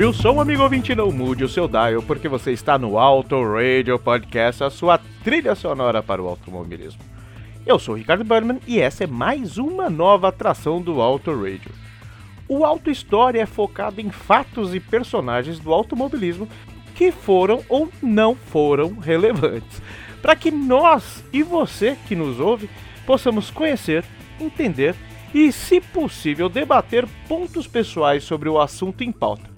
Sobe o som, amigo ouvinte, não mude o seu dial, porque você está no Auto Radio Podcast, a sua trilha sonora para o automobilismo. Eu sou o Ricardo Berman e essa é mais uma nova atração do Auto Radio. O Auto História é focado em fatos e personagens do automobilismo que foram ou não foram relevantes, para que nós e você que nos ouve possamos conhecer, entender e, se possível, debater pontos pessoais sobre o assunto em pauta.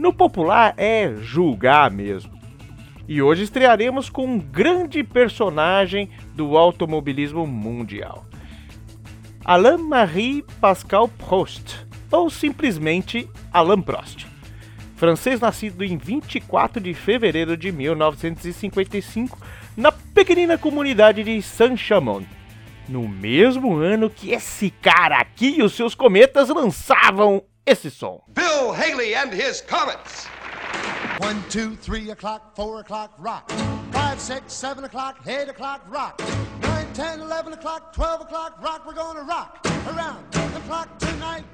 No popular é julgar mesmo. E hoje estrearemos com um grande personagem do automobilismo mundial. Alain-Marie Pascal Prost, ou simplesmente Alain Prost. Francês nascido em 24 de fevereiro de 1955 na pequenina comunidade de Saint-Chamond. No mesmo ano que esse cara aqui e os seus cometas lançavam esse som. Bill Haley and his Comets. One, two, three o'clock, four o'clock, rock. Five, six, seven o'clock, eight o'clock, rock. Nine, ten, eleven o'clock, twelve o'clock, rock. We're gonna rock around the clock tonight.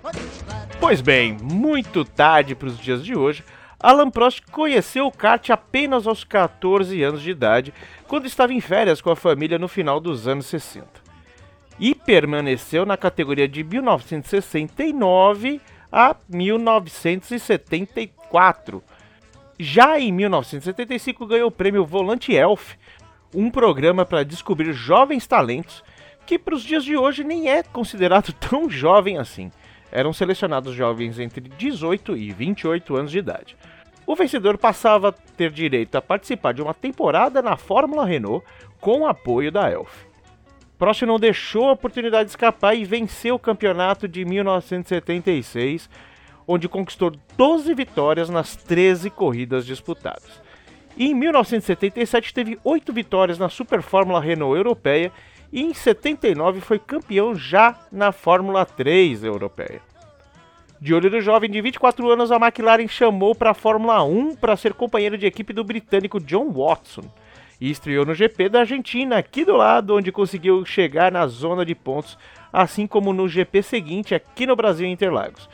Pois bem, muito tarde para os dias de hoje, Alan Prost conheceu o kart apenas aos 14 anos de idade, quando estava em férias com a família no final dos anos 60. E permaneceu na categoria de 1969 a 1974. Já em 1975 ganhou o prêmio Volante Elf, um programa para descobrir jovens talentos que para os dias de hoje nem é considerado tão jovem assim. Eram selecionados jovens entre 18 e 28 anos de idade. O vencedor passava a ter direito a participar de uma temporada na Fórmula Renault com apoio da Elf. Prost não deixou a oportunidade escapar e venceu o campeonato de 1976, onde conquistou 12 vitórias nas 13 corridas disputadas. E em 1977 teve 8 vitórias na Super Fórmula Renault Europeia e em 79 foi campeão já na Fórmula 3 Europeia. De olho do jovem de 24 anos, a McLaren chamou para a Fórmula 1 para ser companheiro de equipe do britânico John Watson e estreou no GP da Argentina, aqui do lado, onde conseguiu chegar na zona de pontos, assim como no GP seguinte, aqui no Brasil Interlagos.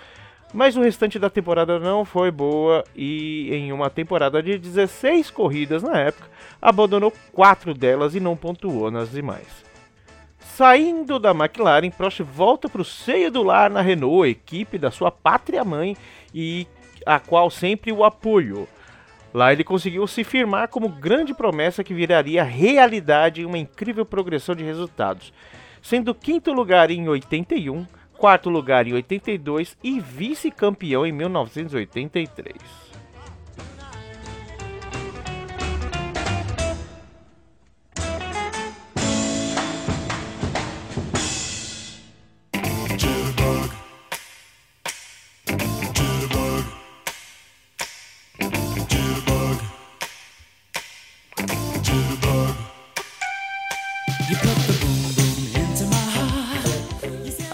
Mas o restante da temporada não foi boa e, em uma temporada de 16 corridas na época, abandonou 4 delas e não pontuou nas demais. Saindo da McLaren, Prost volta para o seio do lar na Renault, equipe da sua pátria-mãe e a qual sempre o apoiou. Lá ele conseguiu se firmar como grande promessa que viraria realidade em uma incrível progressão de resultados, sendo quinto lugar em 81, quarto lugar em 82 e vice-campeão em 1983.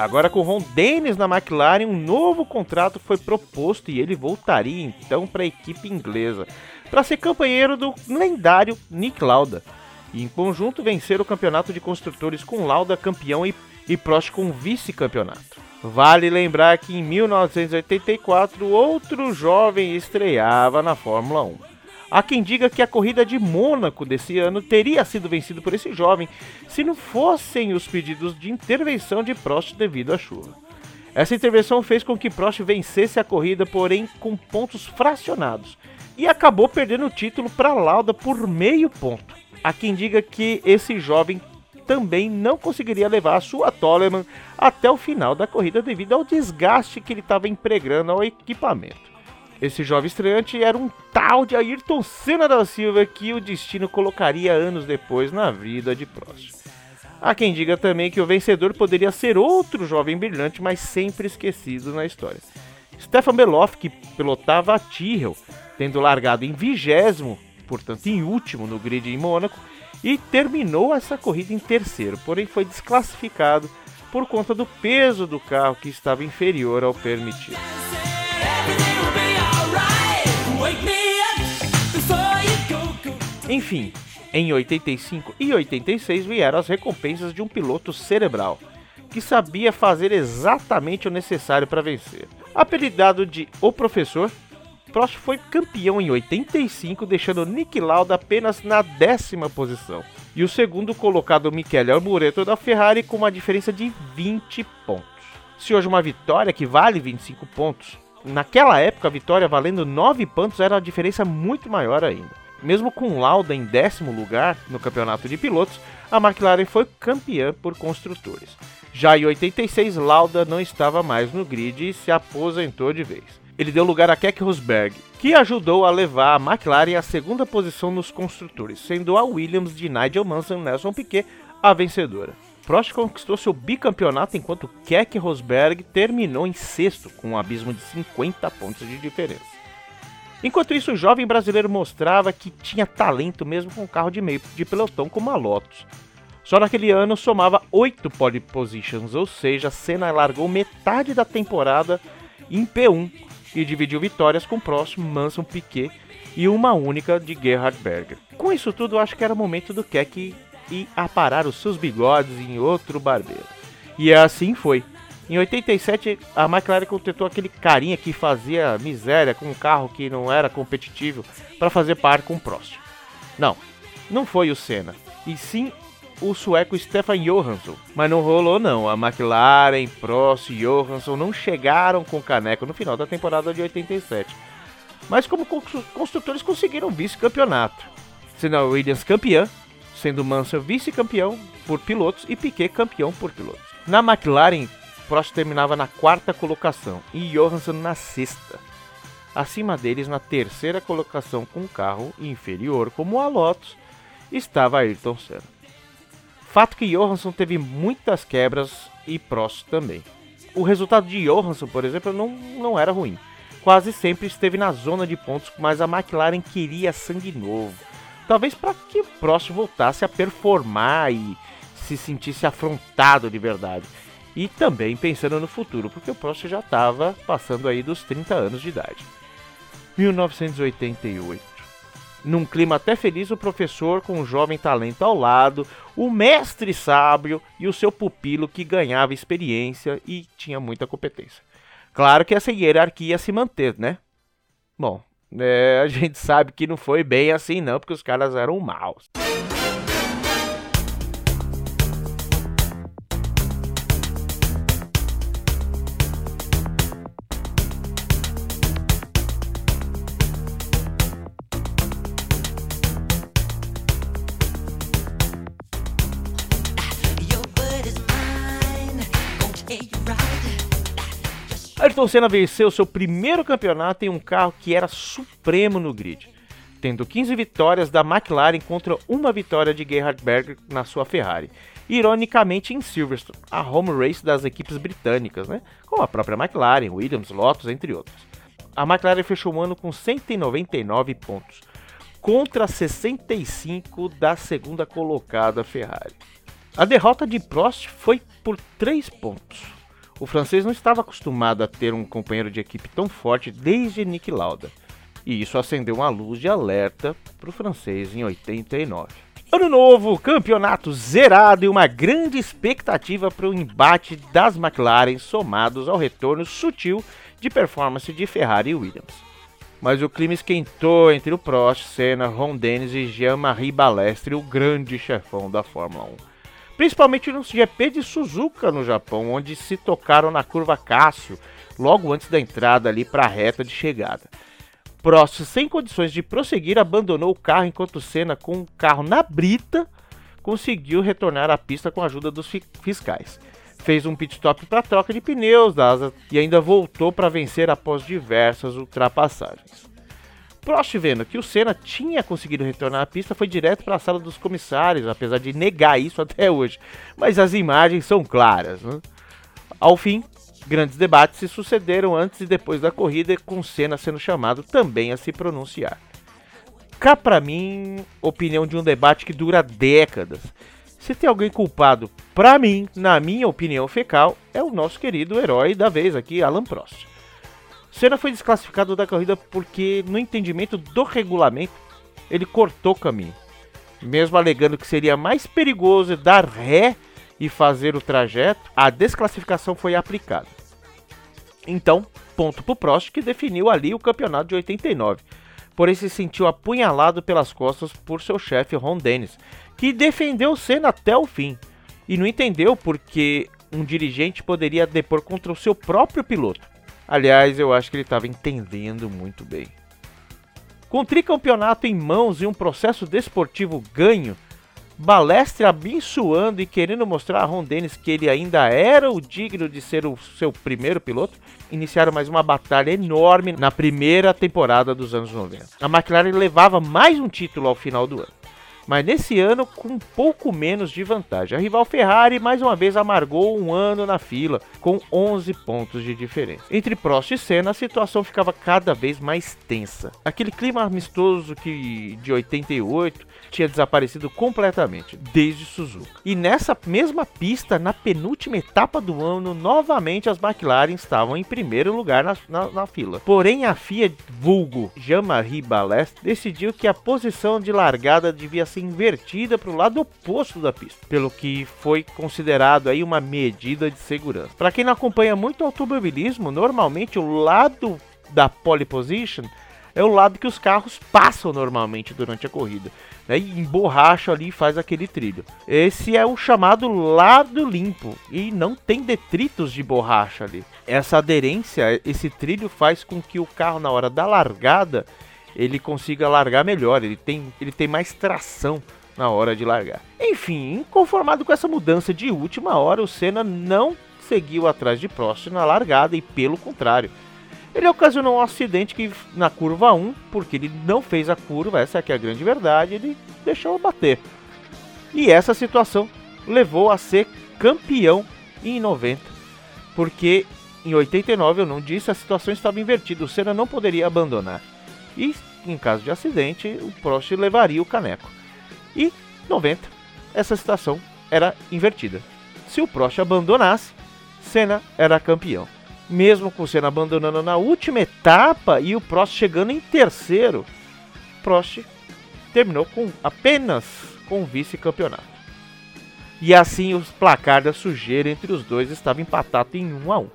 Agora com Ron Dennis na McLaren, um novo contrato foi proposto e ele voltaria então para a equipe inglesa, para ser companheiro do lendário Nick Lauda. E em conjunto vencer o campeonato de construtores com Lauda campeão e, e Prost com vice-campeonato. Vale lembrar que em 1984 outro jovem estreava na Fórmula 1. Há quem diga que a corrida de Mônaco desse ano teria sido vencida por esse jovem se não fossem os pedidos de intervenção de Prost devido à chuva. Essa intervenção fez com que Prost vencesse a corrida, porém com pontos fracionados, e acabou perdendo o título para Lauda por meio ponto. Há quem diga que esse jovem também não conseguiria levar a sua Toleman até o final da corrida devido ao desgaste que ele estava empregando ao equipamento. Esse jovem estreante era um tal de Ayrton Senna da Silva que o destino colocaria anos depois na vida de Prost. Há quem diga também que o vencedor poderia ser outro jovem brilhante, mas sempre esquecido na história. Stefan Beloff, que pilotava a Tyrrell, tendo largado em vigésimo, portanto em último no grid em Mônaco, e terminou essa corrida em terceiro, porém foi desclassificado por conta do peso do carro que estava inferior ao permitido. Enfim, em 85 e 86 vieram as recompensas de um piloto cerebral, que sabia fazer exatamente o necessário para vencer. Apelidado de O Professor, Prost foi campeão em 85, deixando Nick Lauda apenas na décima posição. E o segundo colocado Michele Alboreto da Ferrari com uma diferença de 20 pontos. Se hoje uma vitória que vale 25 pontos, naquela época a vitória valendo 9 pontos era a diferença muito maior ainda. Mesmo com Lauda em décimo lugar no campeonato de pilotos, a McLaren foi campeã por construtores. Já em 86, Lauda não estava mais no grid e se aposentou de vez. Ele deu lugar a Keck Rosberg, que ajudou a levar a McLaren à segunda posição nos construtores, sendo a Williams de Nigel Mansell e Nelson Piquet a vencedora. Prost conquistou seu bicampeonato enquanto Keck Rosberg terminou em sexto, com um abismo de 50 pontos de diferença. Enquanto isso, o jovem brasileiro mostrava que tinha talento mesmo com um carro de meio de pelotão como a Lotus. Só naquele ano somava 8 pole positions, ou seja, Senna largou metade da temporada em P1 e dividiu vitórias com o próximo Manson Piquet e uma única de Gerhard Berger. Com isso tudo, acho que era o momento do Keck ir aparar os seus bigodes em outro barbeiro. E assim foi. Em 87, a McLaren contratou aquele carinha que fazia miséria com um carro que não era competitivo para fazer par com o Prost. Não, não foi o Senna, e sim o sueco Stefan Johansson. Mas não rolou não, a McLaren, Prost e Johansson não chegaram com o caneco no final da temporada de 87. Mas como construtores conseguiram vice-campeonato. Sendo a Williams campeã, sendo Mansell vice-campeão por pilotos e Piquet campeão por pilotos. Na McLaren, Prost terminava na quarta colocação e Johansson na sexta. Acima deles, na terceira colocação com um carro inferior como a Lotus, estava Ayrton Senna. Fato que Johansson teve muitas quebras e Prost também. O resultado de Johansson, por exemplo, não, não era ruim. Quase sempre esteve na zona de pontos, mas a McLaren queria sangue novo. Talvez para que Prost voltasse a performar e se sentisse afrontado de verdade e também pensando no futuro, porque o Prost já estava passando aí dos 30 anos de idade. 1988. Num clima até feliz, o professor com um jovem talento ao lado, o mestre sábio e o seu pupilo que ganhava experiência e tinha muita competência. Claro que essa hierarquia ia se manter, né? Bom, é, a gente sabe que não foi bem assim não, porque os caras eram maus. Ayrton Senna venceu seu primeiro campeonato em um carro que era supremo no grid, tendo 15 vitórias da McLaren contra uma vitória de Gerhard Berger na sua Ferrari. Ironicamente em Silverstone, a home race das equipes britânicas, né? como a própria McLaren, Williams, Lotus, entre outros. A McLaren fechou o ano com 199 pontos, contra 65 da segunda colocada Ferrari. A derrota de Prost foi por 3 pontos o francês não estava acostumado a ter um companheiro de equipe tão forte desde Nick Lauda, e isso acendeu uma luz de alerta para o francês em 89. Ano novo, campeonato zerado e uma grande expectativa para o embate das McLaren somados ao retorno sutil de performance de Ferrari e Williams. mas o clima esquentou entre o Prost, Senna, Ron Dennis e Jean-Marie Balestre, o grande chefão da Fórmula 1. Principalmente no GP de Suzuka no Japão, onde se tocaram na curva Cássio, logo antes da entrada ali para a reta de chegada. Prost, sem condições de prosseguir, abandonou o carro enquanto Senna, com o carro na brita, conseguiu retornar à pista com a ajuda dos fiscais. Fez um pit stop para troca de pneus da asa e ainda voltou para vencer após diversas ultrapassagens. Prost, vendo que o Senna tinha conseguido retornar à pista, foi direto para a sala dos comissários, apesar de negar isso até hoje. Mas as imagens são claras. Né? Ao fim, grandes debates se sucederam antes e depois da corrida, com Senna sendo chamado também a se pronunciar. Cá para mim, opinião de um debate que dura décadas. Se tem alguém culpado, para mim, na minha opinião fecal, é o nosso querido herói da vez aqui, Alan Prost. Senna foi desclassificado da corrida porque, no entendimento do regulamento, ele cortou o caminho. Mesmo alegando que seria mais perigoso dar ré e fazer o trajeto, a desclassificação foi aplicada. Então, ponto para o Prost que definiu ali o campeonato de 89 porém se sentiu apunhalado pelas costas por seu chefe Ron Dennis, que defendeu Senna até o fim. E não entendeu porque um dirigente poderia depor contra o seu próprio piloto. Aliás, eu acho que ele estava entendendo muito bem. Com o tricampeonato em mãos e um processo desportivo ganho, Balestre abençoando e querendo mostrar a Ron Dennis que ele ainda era o digno de ser o seu primeiro piloto, iniciaram mais uma batalha enorme na primeira temporada dos anos 90. A McLaren levava mais um título ao final do ano mas nesse ano com um pouco menos de vantagem. A rival Ferrari mais uma vez amargou um ano na fila, com 11 pontos de diferença. Entre Prost e Senna, a situação ficava cada vez mais tensa. Aquele clima amistoso que de 88 tinha desaparecido completamente, desde Suzuka. E nessa mesma pista, na penúltima etapa do ano, novamente as McLaren estavam em primeiro lugar na, na, na fila. Porém, a FIA, vulgo Jean-Marie Balestre, decidiu que a posição de largada devia ser invertida para o lado oposto da pista, pelo que foi considerado aí uma medida de segurança. Para quem não acompanha muito automobilismo, normalmente o lado da pole position é o lado que os carros passam normalmente durante a corrida. Né, e emborracha ali e faz aquele trilho. Esse é o chamado lado limpo e não tem detritos de borracha ali. Essa aderência, esse trilho faz com que o carro na hora da largada ele consiga largar melhor, ele tem, ele tem mais tração na hora de largar. Enfim, inconformado com essa mudança de última hora, o Senna não seguiu atrás de Prost na largada e pelo contrário, ele ocasionou um acidente que na curva 1, porque ele não fez a curva, essa é, é a grande verdade, ele deixou bater. E essa situação levou a ser campeão em 90, porque em 89 eu não disse, a situação estava invertida, o Senna não poderia abandonar. E em caso de acidente, o Prost levaria o caneco. E 90, essa situação era invertida. Se o Prost abandonasse, Senna era campeão. Mesmo com o Senna abandonando na última etapa e o Prost chegando em terceiro, Prost terminou com apenas com vice-campeonato. E assim os placar da sujeira entre os dois estava empatado em 1 a 1.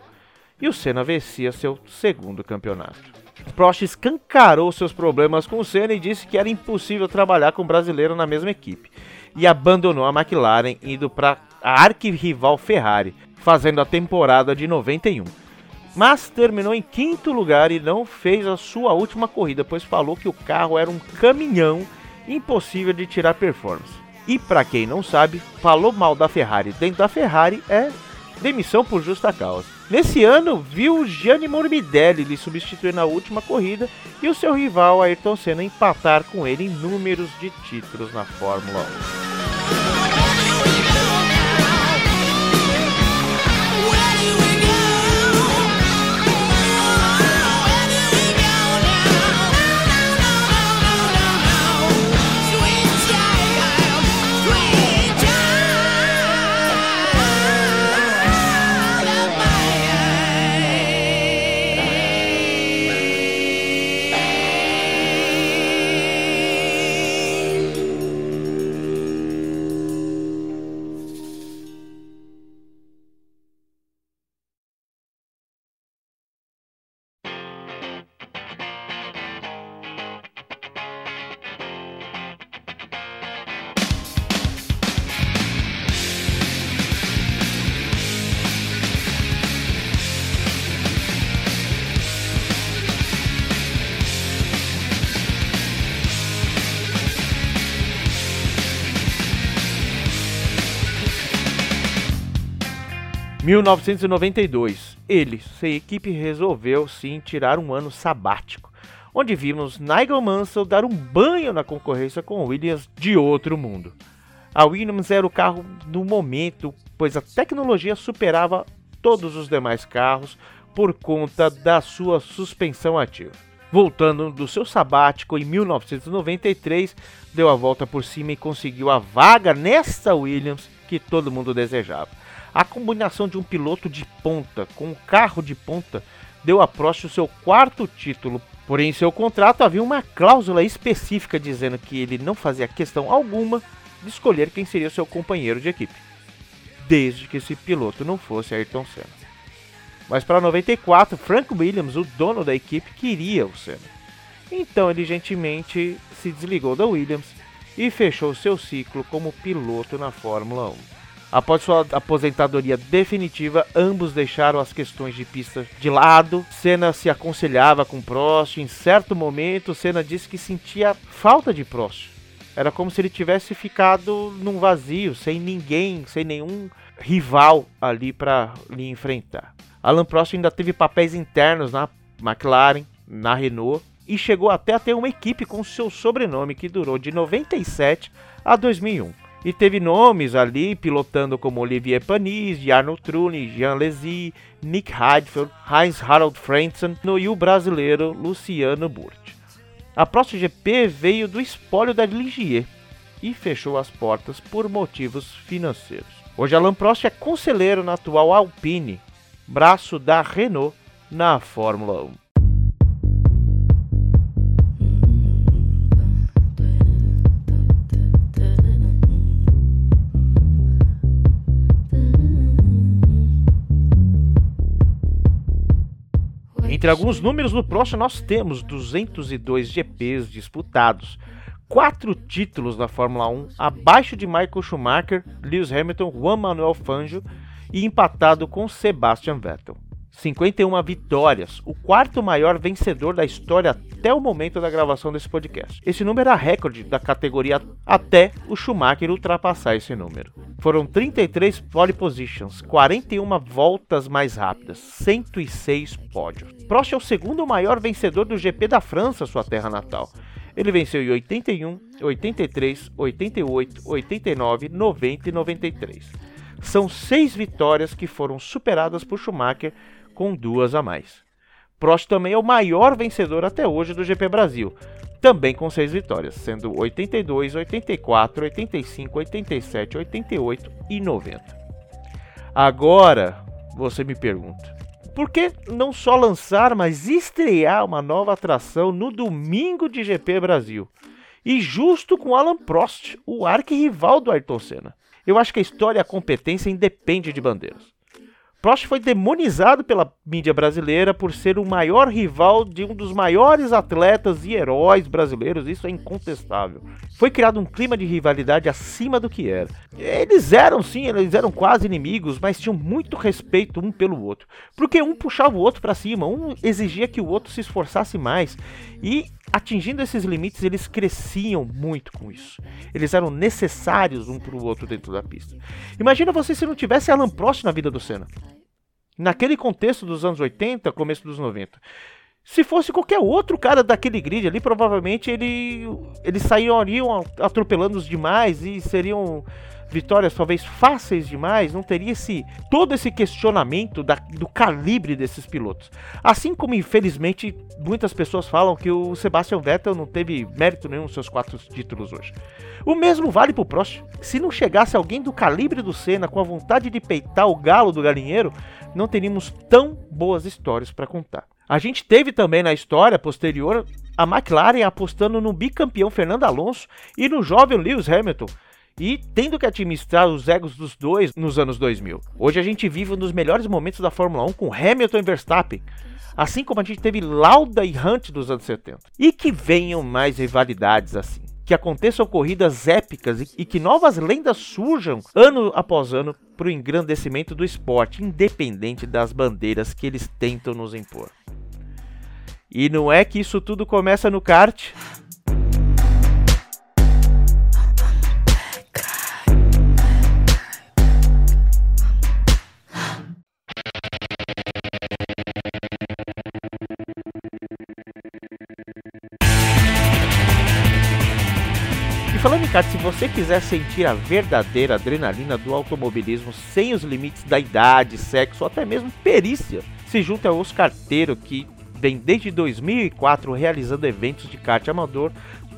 E o Senna vencia seu segundo campeonato. Prost escancarou seus problemas com o Senna e disse que era impossível trabalhar com o brasileiro na mesma equipe. E abandonou a McLaren, indo para a arquirrival Ferrari, fazendo a temporada de 91. Mas terminou em quinto lugar e não fez a sua última corrida, pois falou que o carro era um caminhão impossível de tirar performance. E para quem não sabe, falou mal da Ferrari dentro da Ferrari é demissão por justa causa. Nesse ano, viu Gianni Morbidelli lhe substituir na última corrida e o seu rival Ayrton Senna empatar com ele em números de títulos na Fórmula 1. 1992, ele, sem equipe, resolveu sim tirar um ano sabático, onde vimos Nigel Mansell dar um banho na concorrência com Williams de outro mundo. A Williams era o carro do momento, pois a tecnologia superava todos os demais carros por conta da sua suspensão ativa. Voltando do seu sabático em 1993, deu a volta por cima e conseguiu a vaga nesta Williams que todo mundo desejava. A combinação de um piloto de ponta com um carro de ponta deu a Prost o seu quarto título. Porém, em seu contrato havia uma cláusula específica dizendo que ele não fazia questão alguma de escolher quem seria seu companheiro de equipe, desde que esse piloto não fosse Ayrton Senna. Mas para 94, Frank Williams, o dono da equipe, queria o Senna. Então ele gentilmente se desligou da Williams e fechou seu ciclo como piloto na Fórmula 1. Após sua aposentadoria definitiva, ambos deixaram as questões de pista de lado. Senna se aconselhava com Prost. Em certo momento, Senna disse que sentia falta de Prost. Era como se ele tivesse ficado num vazio, sem ninguém, sem nenhum rival ali para lhe enfrentar. Alan Prost ainda teve papéis internos na McLaren, na Renault e chegou até a ter uma equipe com seu sobrenome que durou de 97 a 2001 e teve nomes ali pilotando como Olivier Panis, Jarno Trulli, Jean Lézy, Nick Heidfeld, Heinz Harald Frentzen e o brasileiro Luciano Burti. A Prost GP veio do espólio da Ligier e fechou as portas por motivos financeiros. Hoje Alain Prost é conselheiro na atual Alpine, braço da Renault na Fórmula 1. Entre alguns números no Prost, nós temos 202 GPs disputados, quatro títulos da Fórmula 1, abaixo de Michael Schumacher, Lewis Hamilton, Juan Manuel Fangio e empatado com Sebastian Vettel. 51 vitórias, o quarto maior vencedor da história até o momento da gravação desse podcast. Esse número é recorde da categoria até o Schumacher ultrapassar esse número. Foram 33 pole positions, 41 voltas mais rápidas, 106 pódios. Prost é o segundo maior vencedor do GP da França, sua terra natal. Ele venceu em 81, 83, 88, 89, 90 e 93. São seis vitórias que foram superadas por Schumacher com duas a mais. Prost também é o maior vencedor até hoje do GP Brasil, também com seis vitórias, sendo 82, 84, 85, 87, 88 e 90. Agora você me pergunta, por que não só lançar, mas estrear uma nova atração no domingo de GP Brasil? E justo com Alan Prost, o arquirrival do Ayrton Senna. Eu acho que a história e a competência independe de bandeiras. Prost foi demonizado pela mídia brasileira por ser o maior rival de um dos maiores atletas e heróis brasileiros, isso é incontestável. Foi criado um clima de rivalidade acima do que era. Eles eram sim, eles eram quase inimigos, mas tinham muito respeito um pelo outro, porque um puxava o outro para cima, um exigia que o outro se esforçasse mais e atingindo esses limites, eles cresciam muito com isso. Eles eram necessários um para o outro dentro da pista. Imagina você se não tivesse Alan Prost na vida do Senna naquele contexto dos anos 80, começo dos 90. Se fosse qualquer outro cara daquele grid ali, provavelmente ele, eles sairiam atropelando os demais e seriam vitórias talvez fáceis demais, não teria esse todo esse questionamento da, do calibre desses pilotos. Assim como infelizmente muitas pessoas falam que o Sebastian Vettel não teve mérito nenhum nos seus quatro títulos hoje. O mesmo vale para o Prost. Se não chegasse alguém do calibre do Senna com a vontade de peitar o galo do galinheiro, não teríamos tão boas histórias para contar. A gente teve também na história posterior a McLaren apostando no bicampeão Fernando Alonso e no jovem Lewis Hamilton, e tendo que administrar os egos dos dois nos anos 2000. Hoje a gente vive um dos melhores momentos da Fórmula 1 com Hamilton e Verstappen, assim como a gente teve Lauda e Hunt dos anos 70. E que venham mais rivalidades assim. Que aconteçam corridas épicas e que novas lendas surjam ano após ano para o engrandecimento do esporte, independente das bandeiras que eles tentam nos impor. E não é que isso tudo começa no kart? Falando em kart, se você quiser sentir a verdadeira adrenalina do automobilismo sem os limites da idade, sexo ou até mesmo perícia, se junta aos carteiros que vem desde 2004 realizando eventos de kart amador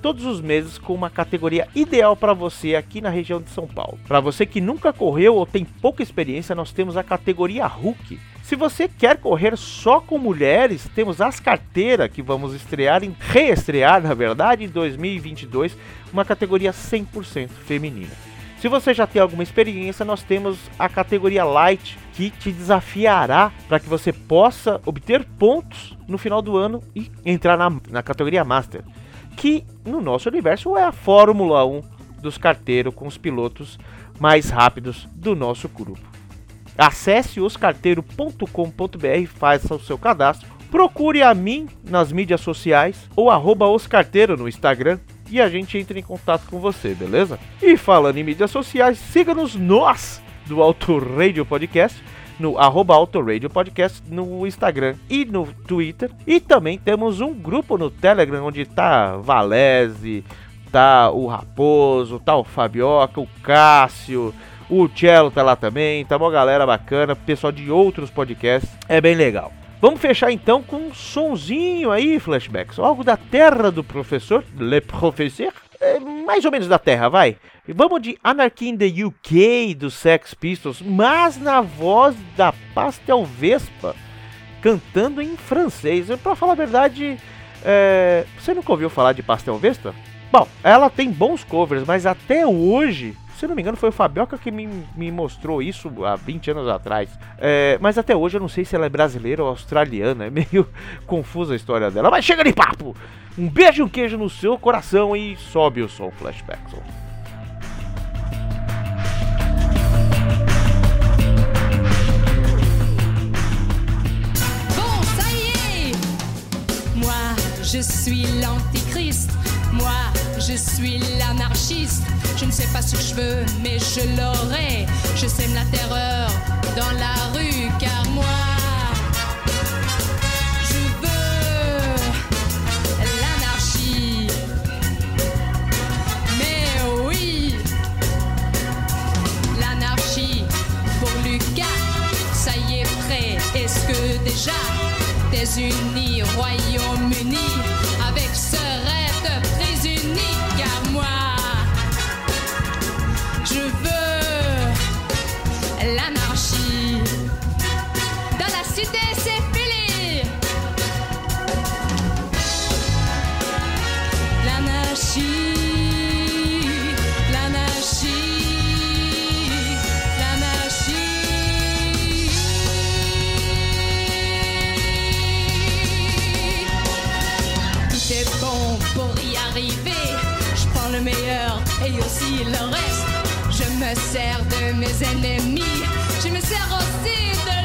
todos os meses com uma categoria ideal para você aqui na região de São Paulo. Para você que nunca correu ou tem pouca experiência, nós temos a categoria Hulk. Se você quer correr só com mulheres, temos as carteiras que vamos estrear em reestrear, na verdade, em 2022, uma categoria 100% feminina. Se você já tem alguma experiência, nós temos a categoria Light, que te desafiará para que você possa obter pontos no final do ano e entrar na, na categoria Master que no nosso universo é a Fórmula 1 dos carteiros com os pilotos mais rápidos do nosso grupo. Acesse oscarteiro.com.br, faça o seu cadastro, procure a mim nas mídias sociais ou oscarteiro no Instagram e a gente entra em contato com você, beleza? E falando em mídias sociais, siga-nos nós do Auto Radio Podcast no arroba Autoradio Podcast no Instagram e no Twitter. E também temos um grupo no Telegram onde tá Valese, tá o Raposo, tá o Fabioca, o Cássio, o Cello tá lá também, tá uma galera bacana, pessoal de outros podcasts, é bem legal. Vamos fechar então com um sonzinho aí, flashbacks, algo da terra do professor, Le Professeur, é, mais ou menos da terra, vai. Vamos de Anarchy in the UK do Sex Pistols, mas na voz da Pastel Vespa, cantando em francês. Para falar a verdade, é... você nunca ouviu falar de Pastel Vespa? Bom, ela tem bons covers, mas até hoje, se não me engano, foi o Fabioca que me, me mostrou isso há 20 anos atrás. É, mas até hoje eu não sei se ela é brasileira ou australiana. É meio confusa a história dela. Mas chega de papo! Um beijo e um queijo no seu coração e sobe o som flashback. Je suis l'antichrist, moi je suis l'anarchiste. Je ne sais pas ce que je veux, mais je l'aurai. Je sème la terreur dans la rue, car moi je veux l'anarchie. Mais oui, l'anarchie pour Lucas, ça y est prêt. Est-ce que déjà États-Unis, Royaume-Uni, et aussi le reste. Je me sers de mes ennemis. Je me sers aussi de